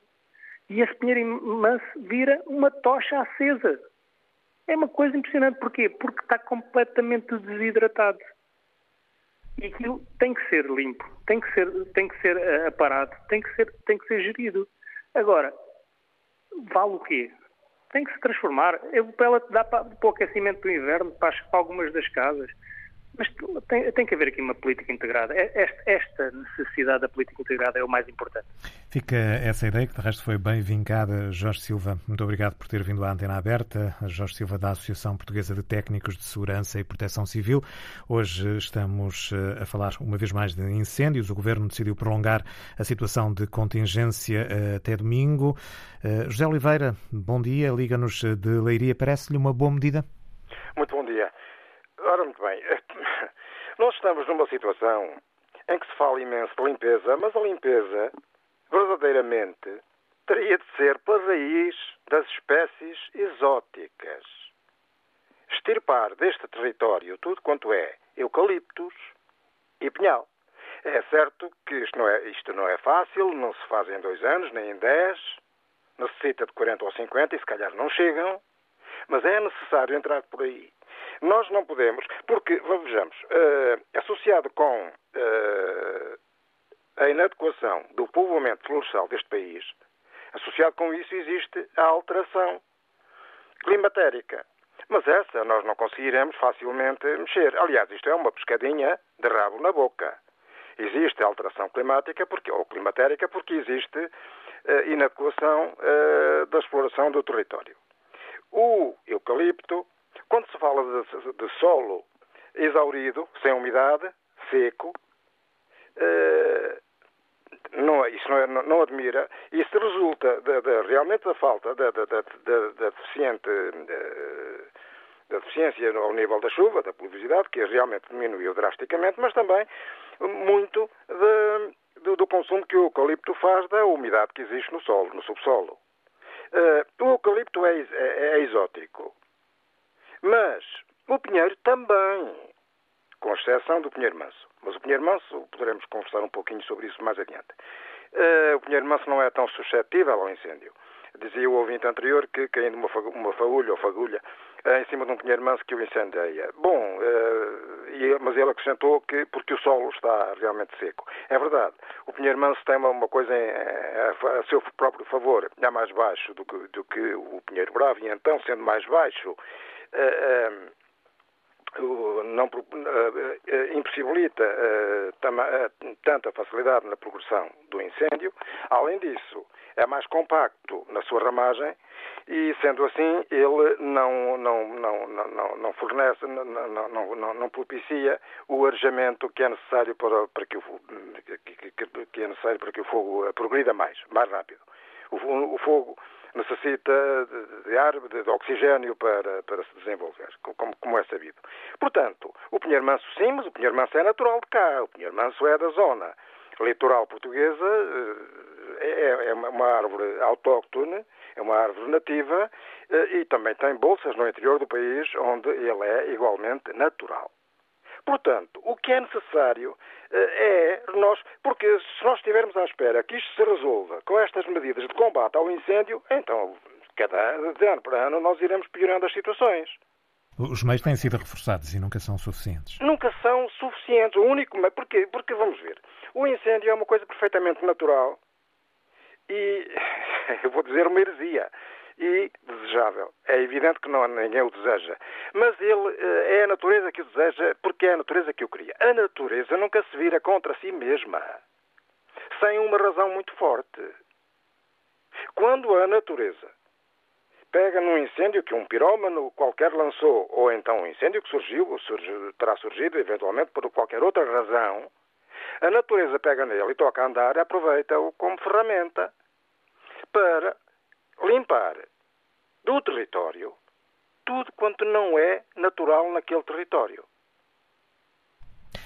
E esse pinheiro manso vira uma tocha acesa. É uma coisa impressionante. Porquê? Porque está completamente desidratado. E aquilo tem que ser limpo, tem que ser, tem que ser eh, aparado, tem que ser, tem que ser gerido. Agora, vale o quê? Tem que se transformar. Para ela dá para, para o aquecimento do inverno para algumas das casas. Mas tem, tem, que haver aqui uma política integrada. É, esta, esta, necessidade da política integrada é o mais importante. Fica essa ideia, que de resto foi bem vincada. Jorge Silva, muito obrigado por ter vindo à antena aberta. Jorge Silva, da Associação Portuguesa de Técnicos de Segurança e Proteção Civil. Hoje estamos eh, a falar uma vez mais de incêndios. O Governo decidiu prolongar a situação de contingência eh, até domingo. Eh, José Oliveira, bom dia. Liga-nos de Leiria. Parece-lhe uma boa medida? Muito bom dia. Ora, muito bem. Nós estamos numa situação em que se fala imenso de limpeza, mas a limpeza, verdadeiramente, teria de ser pela raiz das espécies exóticas. Extirpar deste território tudo quanto é eucaliptos e pinhal. É certo que isto não é, isto não é fácil, não se faz em dois anos, nem em dez, necessita de 40 ou 50 e se calhar não chegam, mas é necessário entrar por aí. Nós não podemos, porque, vejamos, uh, associado com uh, a inadequação do povoamento florestal deste país, associado com isso existe a alteração climatérica. Mas essa nós não conseguiremos facilmente mexer. Aliás, isto é uma pescadinha de rabo na boca. Existe alteração climática porque, ou climatérica porque existe uh, inadequação uh, da exploração do território. O eucalipto quando se fala de, de solo exaurido, sem umidade, seco, uh, não, isso não, é, não, não, admira. Isso resulta de, de, realmente da falta da, deficiente da deficiência ao nível da chuva, da pluviosidade, que realmente diminuiu drasticamente, mas também muito do, do, consumo que o eucalipto faz da umidade que existe no solo, no subsolo. Uh, o eucalipto é, é, é exótico. Mas o Pinheiro também, com exceção do Pinheiro Manso. Mas o Pinheiro Manso, poderemos conversar um pouquinho sobre isso mais adiante. Uh, o Pinheiro Manso não é tão suscetível ao incêndio. Dizia o ouvinte anterior que caindo uma, uma faúlha ou fagulha eh, em cima de um pinheiro manso que o incendeia. Bom, uh, mas ele acrescentou que porque o solo está realmente seco. É verdade, o pinheiro manso tem uma, uma coisa em, a, a, seu próprio favor, é mais baixo do que, do que o pinheiro bravo, e então, sendo mais baixo, uh, uh, não, impossibilita tanta facilidade na progressão do incêndio. Além disso, é mais compacto na sua ramagem e, sendo assim, ele não, não, não, não, não fornece, não, não, não, não propicia o arejamento que é necessário para, para que, o, que, que é necessário para que o fogo progrida mais, mais rápido. O, o fogo necessita de ar, de, de, oxigênio para, para se desenvolver, como, como é sabido. Portanto, o pinheiro manso sim, mas o pinheiro manso é natural de cá, o pinheiro manso é da zona litoral portuguesa, eh, é, é uma árvore autóctone, é uma árvore nativa eh, e também tem bolsas no interior do país onde ele é igualmente natural. Portanto, o que é necessário eh, é nós, porque se nós estivermos à espera que isto se resolva com estas medidas de combate ao incêndio, então, cada, de ano para ano, nós iremos piorando as situações. Os meios têm sido reforçados e nunca são suficientes. Nunca são suficientes. O único meio. Porquê? Porque, vamos ver, o incêndio é uma coisa perfeitamente natural e, eu vou dizer, uma heresia e desejável. É evidente que não, ninguém o deseja. Mas ele eh, é a natureza que o deseja porque é a natureza que o cria. A natureza nunca se vira contra si mesma, sem uma razão muito forte. Quando a natureza pega num incêndio que um pirómano qualquer lançou, ou então um incêndio que surgiu, surge, terá surgido eventualmente por qualquer outra razão, a natureza pega nele e toca a andar e aproveita-o como ferramenta para limpar do território tudo quanto não é natural naquele território.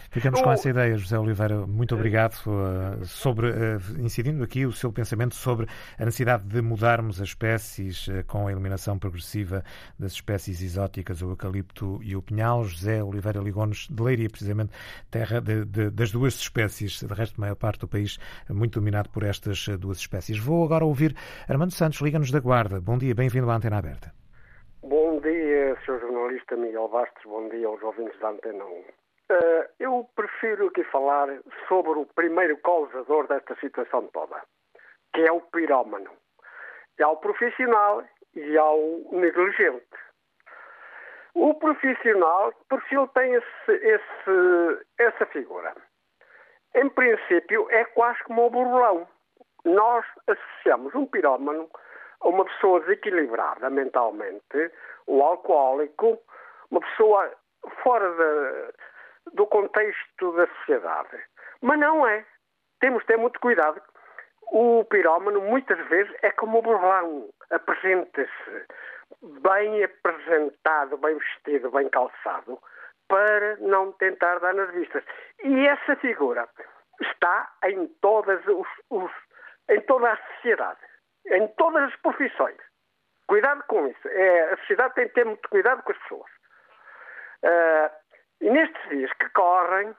Ficamos com essa ideia, José Oliveira. Muito obrigado uh, sobre uh, incidindo aqui o seu pensamento sobre a necessidade de mudarmos as espécies uh, com a eliminação progressiva das espécies exóticas, o eucalipto e o pinhal. José Oliveira ligou-nos de Leiria, precisamente terra de, de, das duas espécies. De resto, a maior parte do país muito dominado por estas duas espécies. Vou agora ouvir Armando Santos, liga-nos da Guarda. Bom dia, bem-vindo à Antena Aberta. Bom dia, Sr. Jornalista Miguel Bastos. Bom dia aos ouvintes da Antena 1. Uh, eu prefiro aqui falar sobre o primeiro causador desta situação toda, que é o pirómano. E ao profissional e ao negligente. O profissional, porque ele tem esse, esse, essa figura. Em princípio, é quase como o burlão. Nós associamos um pirómano a uma pessoa desequilibrada mentalmente, o alcoólico, uma pessoa fora da do contexto da sociedade. Mas não é. Temos de ter muito cuidado. O pirómano, muitas vezes, é como o burlão. Apresenta-se bem apresentado, bem vestido, bem calçado, para não tentar dar nas vistas. E essa figura está em todas os, os, em toda a sociedade, em todas as profissões. Cuidado com isso. É, a sociedade tem que ter muito cuidado com as pessoas. Uh, e nestes dias que correm,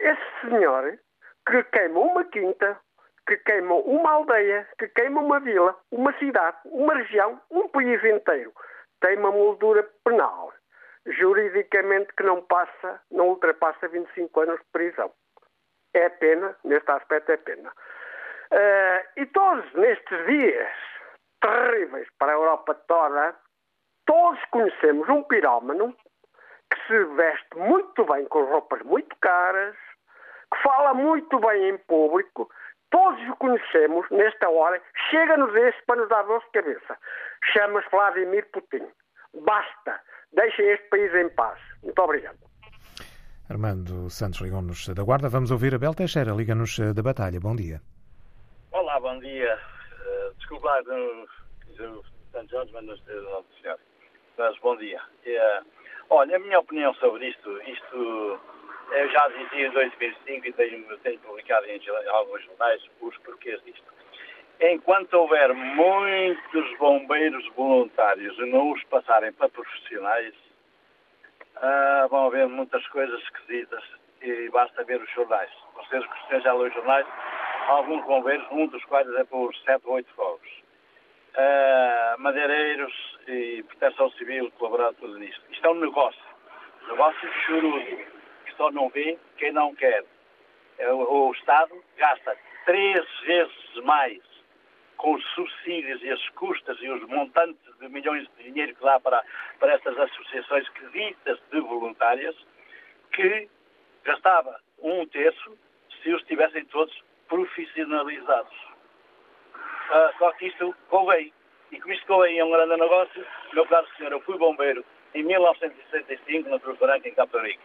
esse senhor que queima uma quinta, que queima uma aldeia, que queima uma vila, uma cidade, uma região, um país inteiro, tem uma moldura penal, juridicamente que não passa, não ultrapassa 25 anos de prisão. É pena, neste aspecto é pena. Uh, e todos nestes dias terríveis para a Europa toda, todos conhecemos um pirómano que se veste muito bem com roupas muito caras, que fala muito bem em público, todos o conhecemos nesta hora, chega-nos este para nos dar dor de cabeça. Chama-se Vladimir Putin. Basta, deixem este país em paz. Muito obrigado. Armando Santos ligou-nos da Guarda. Vamos ouvir a Bel Teixeira, liga-nos da Batalha. Bom dia. Olá, bom dia. Uh, desculpa lá, o Santos Jones, mas não senhor. Mas bom dia. Uh, Olha, a minha opinião sobre isto, isto eu já dizia em 2005 e tenho, tenho publicado em, alguns jornais os porquês disto. Enquanto houver muitos bombeiros voluntários e não os passarem para profissionais, ah, vão haver muitas coisas esquisitas e basta ver os jornais. Vocês que já ler os jornais, alguns bombeiros, um dos quais é por 7 ou 8 fogos. Ah, Civil colaborar tudo nisto. Isto é um negócio. Negócio chorudo. Que só não vê quem não quer. É, o, o Estado gasta três vezes mais com os subsídios e as custas e os montantes de milhões de dinheiro que dá para, para estas associações que ditas de voluntárias, que gastava um terço se os tivessem todos profissionalizados. Ah, só que isto convém. E como isto convém é um grande negócio, meu caro senhor, eu fui bombeiro em 1965 na Cruz Branca, em Caparico,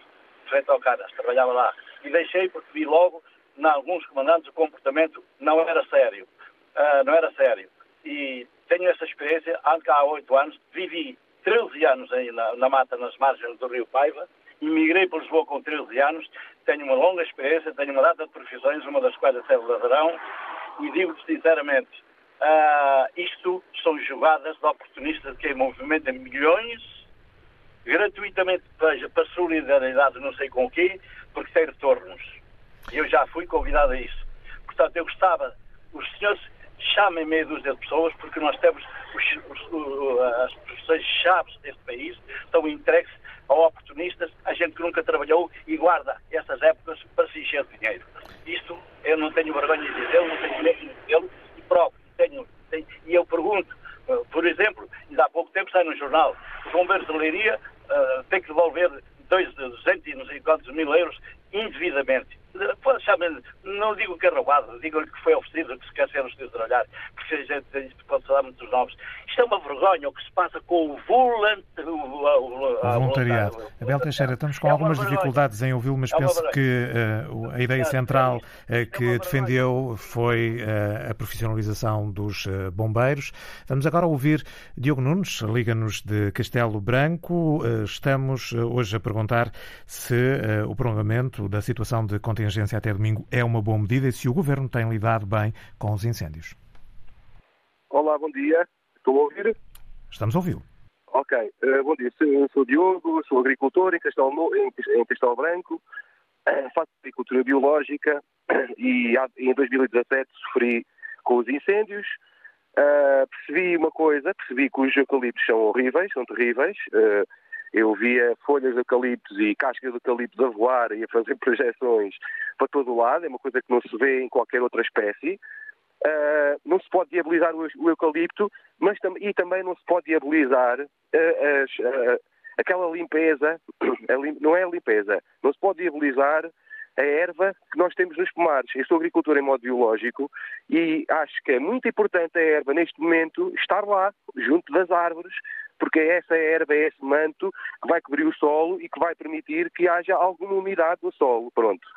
frente ao Caras, trabalhava lá. E deixei porque vi logo, em alguns comandantes, o comportamento não era sério. Uh, não era sério. E tenho essa experiência, há oito anos, vivi 13 anos aí na, na mata, nas margens do Rio Paiva, Emigrei para Lisboa com 13 anos, tenho uma longa experiência, tenho uma data de profissões, uma das quais é ladrão, e digo-te sinceramente, uh, isto são jogadas de oportunistas que movimentam milhões, gratuitamente veja, para solidariedade não sei com o quê, porque tem retornos. Eu já fui convidado a isso. Portanto, eu gostava, os senhores chamem meia dúzia de pessoas, porque nós temos os, os, as profissões chaves deste país, estão entregues a oportunistas, a gente que nunca trabalhou e guarda essas épocas para se encher de dinheiro. Isto eu não tenho vergonha de dizer, não tenho medo de dizer e próprio. Tenho, e eu pergunto, uh, por exemplo, ainda há pouco tempo sai no jornal, os bombeiros de Leiria uh, têm que devolver dois, 200 e não sei quantos mil euros indevidamente. Não digo que é roubado, digo que foi oferecido, que se quer ser de trabalhar, porque a gente pode falar muitos nomes. Isto é uma vergonha o que se passa com o, volant... o voluntariado. Abel Teixeira, estamos com é algumas dificuldades em ouvi-lo, mas é penso que uh, a ideia central uh, que é defendeu foi uh, a profissionalização dos bombeiros. Vamos agora ouvir Diogo Nunes, liga-nos de Castelo Branco. estamos hoje a perguntar se o prolongamento da situação de contingência até domingo é uma boa medida e se o Governo tem lidado bem com os incêndios. Olá, bom dia. Estou a ouvir? Estamos a ouvi-lo. Ok. Uh, bom dia. Sou, sou Diogo, sou agricultor em Castelo, em, em Castelo Branco. Uh, faço agricultura biológica e em 2017 sofri com os incêndios. Uh, percebi uma coisa, percebi que os eucaliptos são horríveis, são terríveis. Uh, eu via folhas de eucaliptos e cascas de eucaliptos a voar e a fazer projeções para todo o lado, é uma coisa que não se vê em qualquer outra espécie. Uh, não se pode diabilizar o, o eucalipto, mas tam e também não se pode diabilizar uh, as, uh, aquela limpeza, lim não é a limpeza, não se pode diabilizar a erva que nós temos nos pomares. Eu sou agricultor em modo biológico e acho que é muito importante a erva, neste momento, estar lá, junto das árvores, porque essa erva é esse manto que vai cobrir o solo e que vai permitir que haja alguma umidade no solo. Pronto.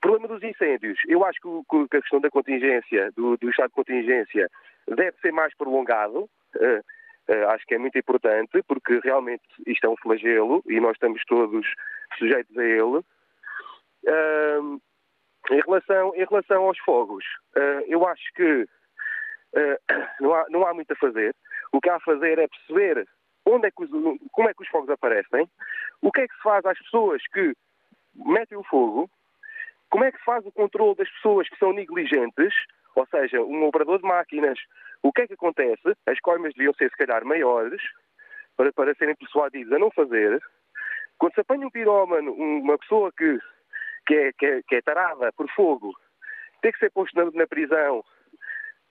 Problema dos incêndios. Eu acho que a questão da contingência, do, do estado de contingência, deve ser mais prolongado. Uh, uh, acho que é muito importante, porque realmente isto é um flagelo e nós estamos todos sujeitos a ele. Uh, em, relação, em relação aos fogos, eu acho que não, há, não há muito a fazer. O que há a fazer é perceber onde é que os, como é que os fogos aparecem, o que é que se faz às pessoas que metem o fogo, como é que se faz o controle das pessoas que são negligentes, ou seja, um operador de máquinas, o que é que acontece? As coimas deviam ser, se calhar, maiores, para, para serem persuadidos a não fazer. Quando se apanha um pirómano, uma pessoa que, que, é, que, é, que é tarada por fogo, tem que ser posto na, na prisão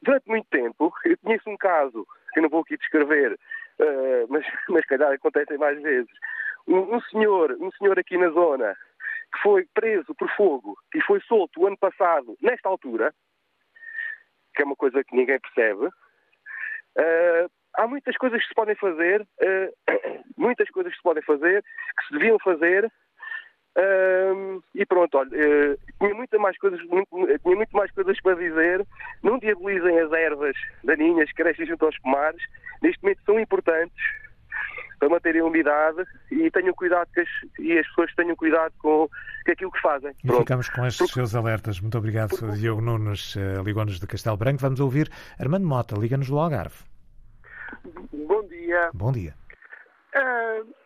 durante muito tempo. Eu conheço um caso, que não vou aqui descrever, uh, mas, mas calhar acontecem mais vezes. Um, um, senhor, um senhor aqui na zona que foi preso por fogo e foi solto o ano passado, nesta altura, que é uma coisa que ninguém percebe. Uh, há muitas coisas que se podem fazer, uh, muitas coisas que se podem fazer, que se deviam fazer, uh, e pronto, olha, uh, tinha, muita mais coisas, muito, tinha muito mais coisas para dizer. Não diabolizem as ervas daninhas que crescem junto aos pomares. Neste momento são importantes para manterem a umidade e tenham cuidado que as, e as pessoas tenham cuidado com, com aquilo que fazem. E Pronto. ficamos com estes seus alertas. Muito obrigado, Diogo Nunes, uh, Ligou-nos de Castelo Branco. Vamos ouvir Armando Mota, liga-nos do Algarve. Bom dia. Bom dia. Uh,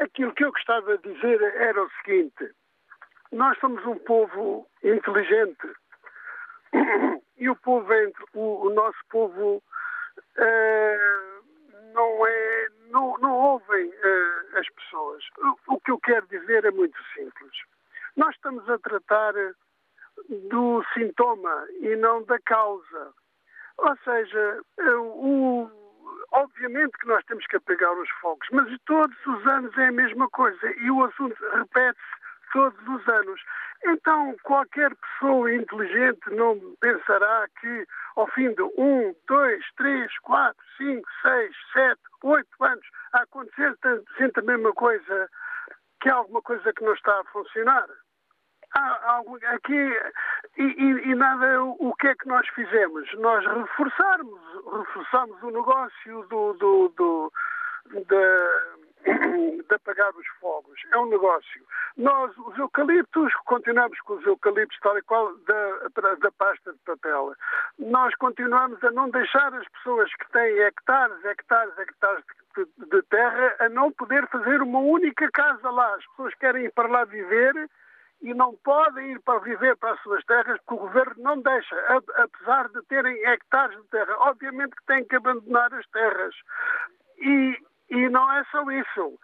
aquilo que eu gostava de dizer era o seguinte: nós somos um povo inteligente e o povo, o, o nosso povo uh, não é não, não ouvem uh, as pessoas. O, o, que eu quero dizer é muito simples. Nós estamos a tratar do sintoma e não da causa. Ou seja, uh, o, obviamente que nós temos que apagar os fogos, mas todos os anos é a mesma coisa e o assunto repete-se todos os anos. Então, qualquer pessoa inteligente não pensará que ao fim de um, dois, três, quatro, cinco, seis, sete, oito anos a acontecer sempre a mesma coisa, que há alguma coisa que não está a funcionar. Há, algo aqui e, e, e, nada o que é que nós fizemos? Nós reforçarmos, reforçamos o negócio do, do, do da de apagar os fogos. É um negócio. Nós, os eucaliptos, continuamos com os eucaliptos tal e qual da, da pasta de papel. Nós continuamos a não deixar as pessoas que têm hectares, hectares, hectares de, de terra a não poder fazer uma única casa lá. As pessoas querem ir para lá viver e não podem ir para viver para as suas terras porque o governo não deixa, apesar de terem hectares de terra. Obviamente que têm que abandonar as terras. E, e não é só isso.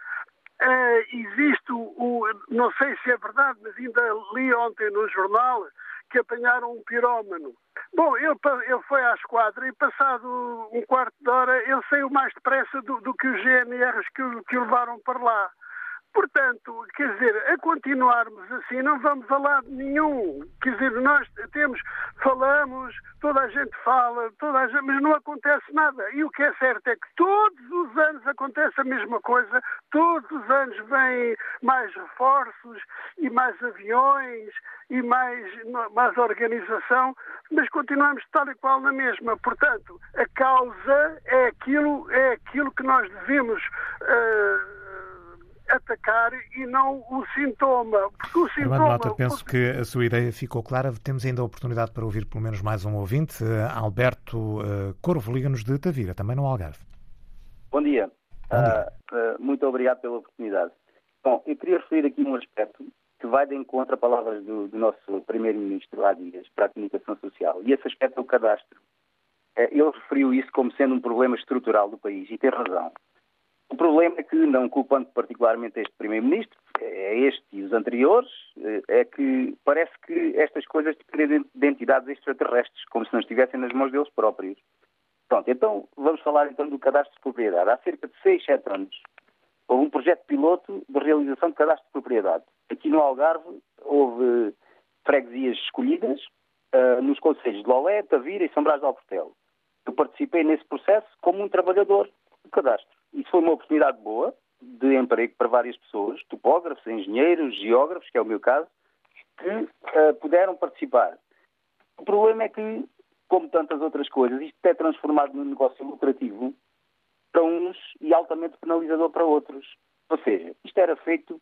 Uh, existe o, não sei se é verdade, mas ainda li ontem no jornal que apanharam um pirómano. Bom, ele, ele foi à esquadra e passado um quarto de hora ele saiu mais depressa do, do que os GNRs que, que o levaram para lá. Portanto, quer dizer, a continuarmos assim não vamos a lado nenhum. Quer dizer, nós temos, falamos, toda a gente fala, toda a gente, mas não acontece nada. E o que é certo é que todos os anos acontece a mesma coisa, todos os anos vêm mais reforços e mais aviões e mais, mais organização, mas continuamos tal e qual na mesma. Portanto, a causa é aquilo, é aquilo que nós devemos. Uh, atacar e não o sintoma. Porque o sintoma. Nota, penso porque... que a sua ideia ficou clara. Temos ainda a oportunidade para ouvir pelo menos mais um ouvinte, eh, Alberto uh, Corvo, liga-nos de Tavira, também no Algarve. Bom dia. Bom dia. Uh, uh, muito obrigado pela oportunidade. Bom, eu queria referir aqui um aspecto que vai de encontro a palavras do, do nosso Primeiro-Ministro há dias para a comunicação social. E esse aspecto é o cadastro. Ele referiu isso como sendo um problema estrutural do país e tem razão. O problema é que, não culpando particularmente este Primeiro-Ministro, é este e os anteriores, é que parece que estas coisas dependem de entidades extraterrestres, como se não estivessem nas mãos deles próprios. Pronto, então vamos falar então do cadastro de propriedade. Há cerca de 6, 7 anos houve um projeto piloto de realização de cadastro de propriedade. Aqui no Algarve houve freguesias escolhidas uh, nos conselhos de Lolé, Tavira e São Brás de Alportel. Eu participei nesse processo como um trabalhador do cadastro. Isso foi uma oportunidade boa de emprego para várias pessoas, topógrafos, engenheiros, geógrafos, que é o meu caso, que uh, puderam participar. O problema é que, como tantas outras coisas, isto é transformado num negócio lucrativo para uns e altamente penalizador para outros. Ou seja, isto era feito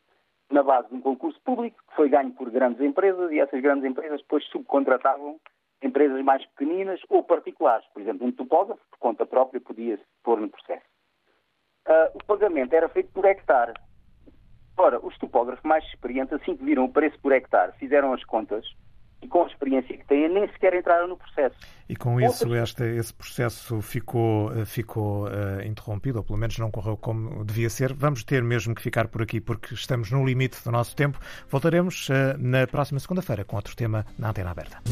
na base de um concurso público que foi ganho por grandes empresas e essas grandes empresas depois subcontratavam empresas mais pequeninas ou particulares. Por exemplo, um topógrafo, por conta própria, podia se pôr no processo uh, o pagamento era feito por hectare. Ora, os topógrafos mais experientes, assim que viram o preço por hectare, fizeram as contas e com a experiência que têm, nem sequer entraram no processo. E com isso, este, esse processo ficou, eh, ficou uh, interrompido, ou pelo menos não correu como devia ser. Vamos ter mesmo que ficar por aqui, porque estamos no limite do nosso tempo. Voltaremos uh, na próxima segunda-feira com outro tema na Antena Aberta.